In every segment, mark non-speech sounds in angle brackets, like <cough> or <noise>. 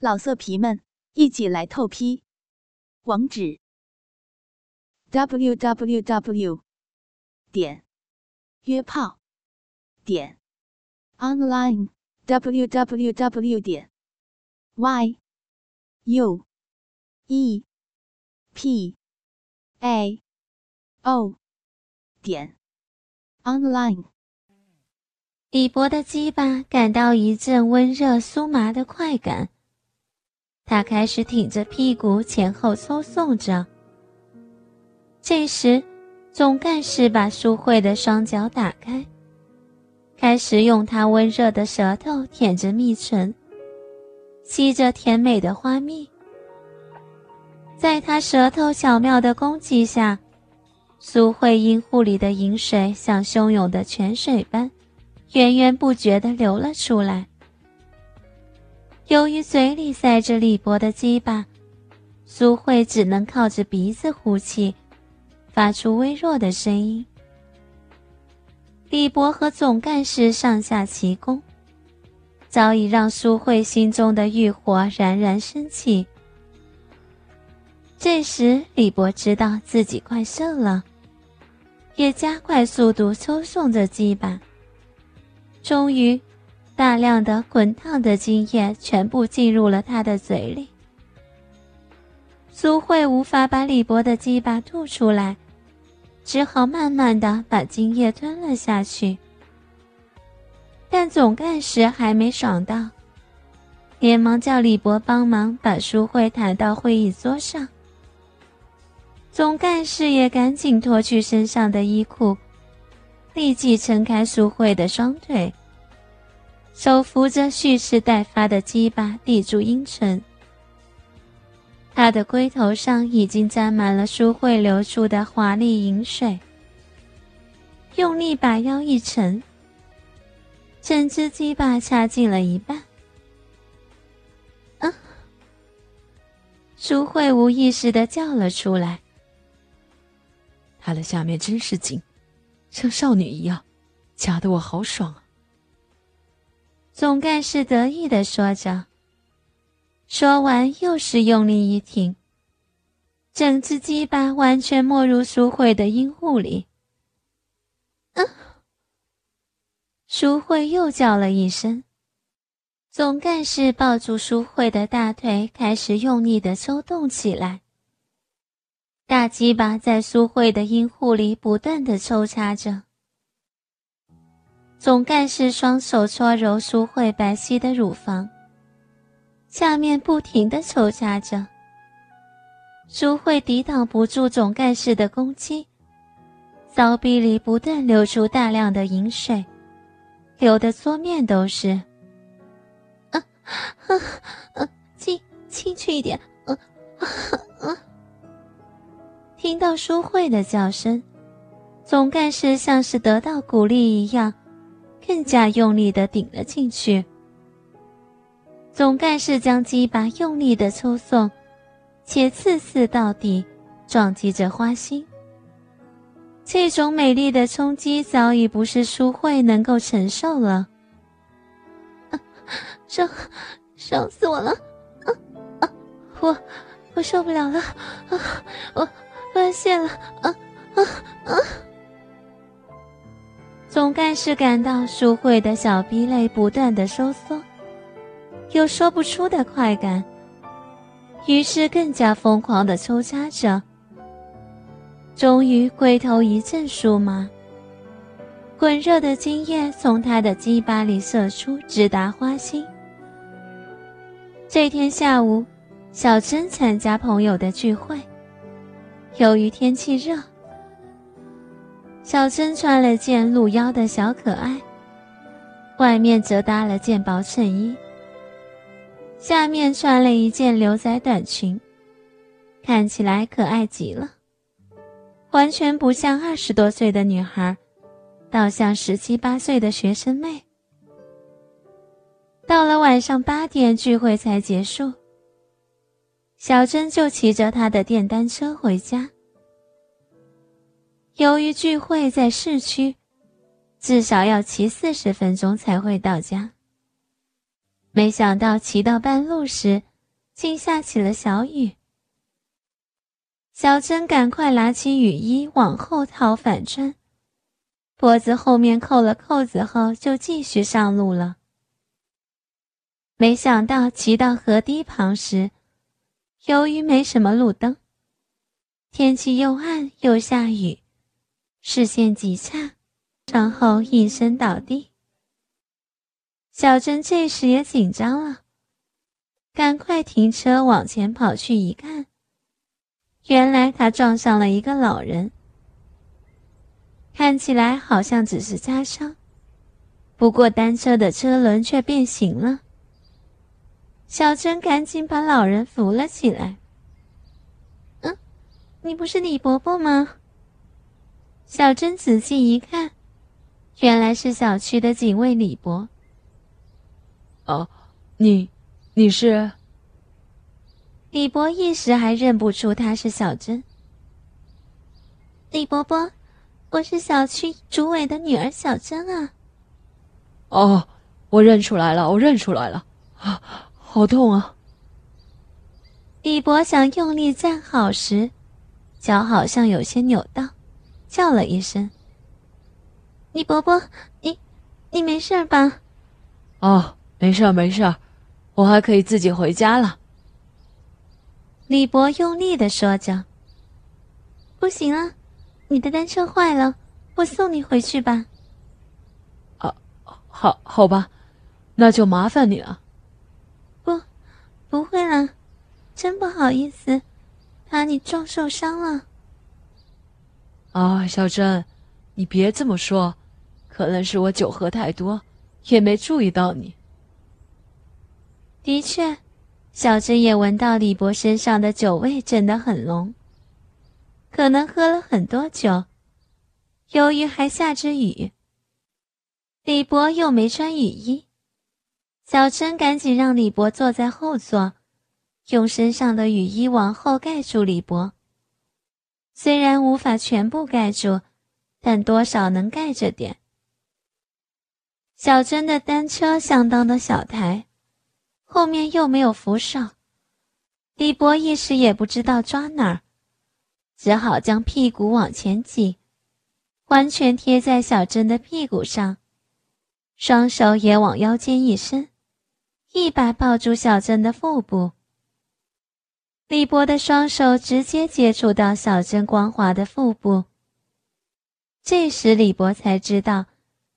老色皮们，一起来透批！网址：w w w 点约炮点 online w w w 点 y u e p a o 点 online。李博的鸡巴感到一阵温热酥麻的快感。他开始挺着屁股前后抽送着。这时，总干事把淑慧的双脚打开，开始用他温热的舌头舔着蜜唇，吸着甜美的花蜜。在他舌头巧妙的攻击下，苏慧阴户里的饮水像汹涌的泉水般，源源不绝地流了出来。由于嘴里塞着李博的鸡巴，苏慧只能靠着鼻子呼气，发出微弱的声音。李博和总干事上下齐攻，早已让苏慧心中的欲火冉冉升起。这时，李博知道自己快射了，也加快速度抽送着鸡巴，终于。大量的滚烫的精液全部进入了他的嘴里。苏慧无法把李博的鸡巴吐出来，只好慢慢的把精液吞了下去。但总干事还没爽到，连忙叫李博帮忙把苏慧抬到会议桌上。总干事也赶紧脱去身上的衣裤，立即撑开苏慧的双腿。手扶着蓄势待发的鸡巴，抵住阴唇。他的龟头上已经沾满了舒慧流出的华丽饮水。用力把腰一沉，整只鸡巴插进了一半。啊！淑慧无意识的叫了出来。他的下面真是紧，像少女一样，夹得我好爽啊！总干事得意的说着，说完又是用力一挺，整只鸡巴完全没入淑慧的阴户里。嗯，淑慧又叫了一声，总干事抱住淑慧的大腿，开始用力的抽动起来。大鸡巴在淑慧的阴户里不断的抽插着。总干事双手搓揉淑慧白皙的乳房，下面不停的抽插着。淑慧抵挡不住总干事的攻击，骚逼里不断流出大量的饮水，流的桌面都是。啊啊啊！进进去一点！啊啊啊！听到淑慧的叫声，总干事像是得到鼓励一样。更加用力的顶了进去。总干事将鸡巴用力的抽送，且次次到底，撞击着花心。这种美丽的冲击早已不是淑慧能够承受了。啊 <laughs> 伤，伤死我了！啊啊！我，我受不了了！啊，我，我要泄了！啊啊啊！总干事感到淑慧的小逼肋不断的收缩，有说不出的快感，于是更加疯狂的抽插着。终于龟头一阵酥麻，滚热的精液从他的鸡巴里射出，直达花心。这天下午，小珍参加朋友的聚会，由于天气热。小珍穿了件露腰的小可爱，外面则搭了件薄衬衣，下面穿了一件牛仔短裙，看起来可爱极了，完全不像二十多岁的女孩，倒像十七八岁的学生妹。到了晚上八点，聚会才结束，小珍就骑着她的电单车回家。由于聚会在市区，至少要骑四十分钟才会到家。没想到骑到半路时，竟下起了小雨。小珍赶快拿起雨衣往后套反穿，脖子后面扣了扣子后，就继续上路了。没想到骑到河堤旁时，由于没什么路灯，天气又暗又下雨，视线极差，然后应声倒地。小珍这时也紧张了，赶快停车往前跑去一看，原来他撞上了一个老人，看起来好像只是擦伤，不过单车的车轮却变形了。小珍赶紧把老人扶了起来。嗯，你不是李伯伯吗？小珍仔细一看，原来是小区的警卫李伯。哦，你，你是？李伯一时还认不出他是小珍。李伯伯，我是小区主委的女儿小珍啊。哦，我认出来了，我认出来了啊。好痛啊！李伯想用力站好时，脚好像有些扭到，叫了一声：“李伯伯，你，你没事吧？”“哦，没事没事我还可以自己回家了。”李伯用力的说着。“不行啊，你的单车坏了，我送你回去吧。”“啊，好，好吧，那就麻烦你了。”不会了，真不好意思，把你撞受伤了。啊，小珍，你别这么说，可能是我酒喝太多，也没注意到你。的确，小珍也闻到李博身上的酒味真的很浓，可能喝了很多酒。由于还下着雨，李博又没穿雨衣。小珍赶紧让李博坐在后座，用身上的雨衣往后盖住李博。虽然无法全部盖住，但多少能盖着点。小珍的单车相当的小台，后面又没有扶手，李博一时也不知道抓哪儿，只好将屁股往前挤，完全贴在小珍的屁股上，双手也往腰间一伸。一把抱住小珍的腹部，李博的双手直接接触到小珍光滑的腹部。这时，李博才知道，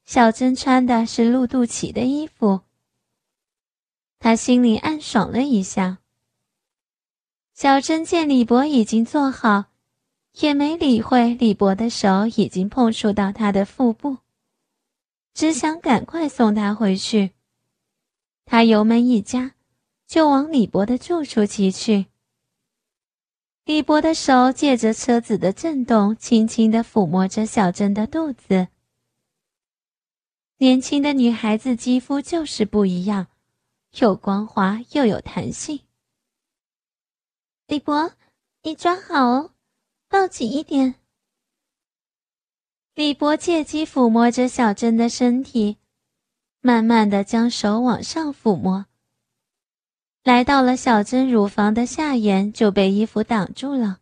小珍穿的是露肚脐的衣服。他心里暗爽了一下。小珍见李博已经坐好，也没理会李博的手已经碰触到他的腹部，只想赶快送他回去。他油门一加，就往李博的住处骑去。李博的手借着车子的震动，轻轻地抚摸着小珍的肚子。年轻的女孩子肌肤就是不一样，又光滑又有弹性。李博，你抓好哦，抱紧一点。李博借机抚摸着小珍的身体。慢慢的将手往上抚摸，来到了小珍乳房的下沿，就被衣服挡住了。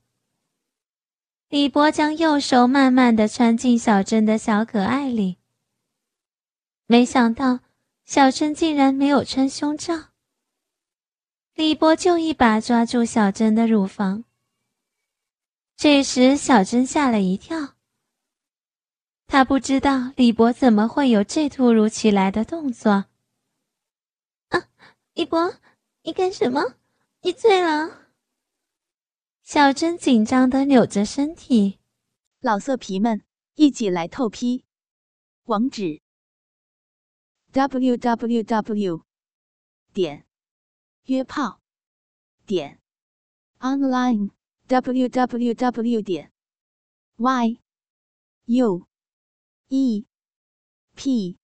李博将右手慢慢的穿进小珍的小可爱里，没想到小珍竟然没有穿胸罩。李博就一把抓住小珍的乳房，这时小珍吓了一跳。他不知道李博怎么会有这突如其来的动作。啊，李博，你干什么？你醉了？小珍紧张的扭着身体。老色皮们，一起来透批！网址：w w w. 点约炮点 online w w w. 点 y u。e p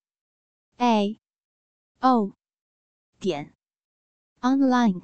a o 点 online。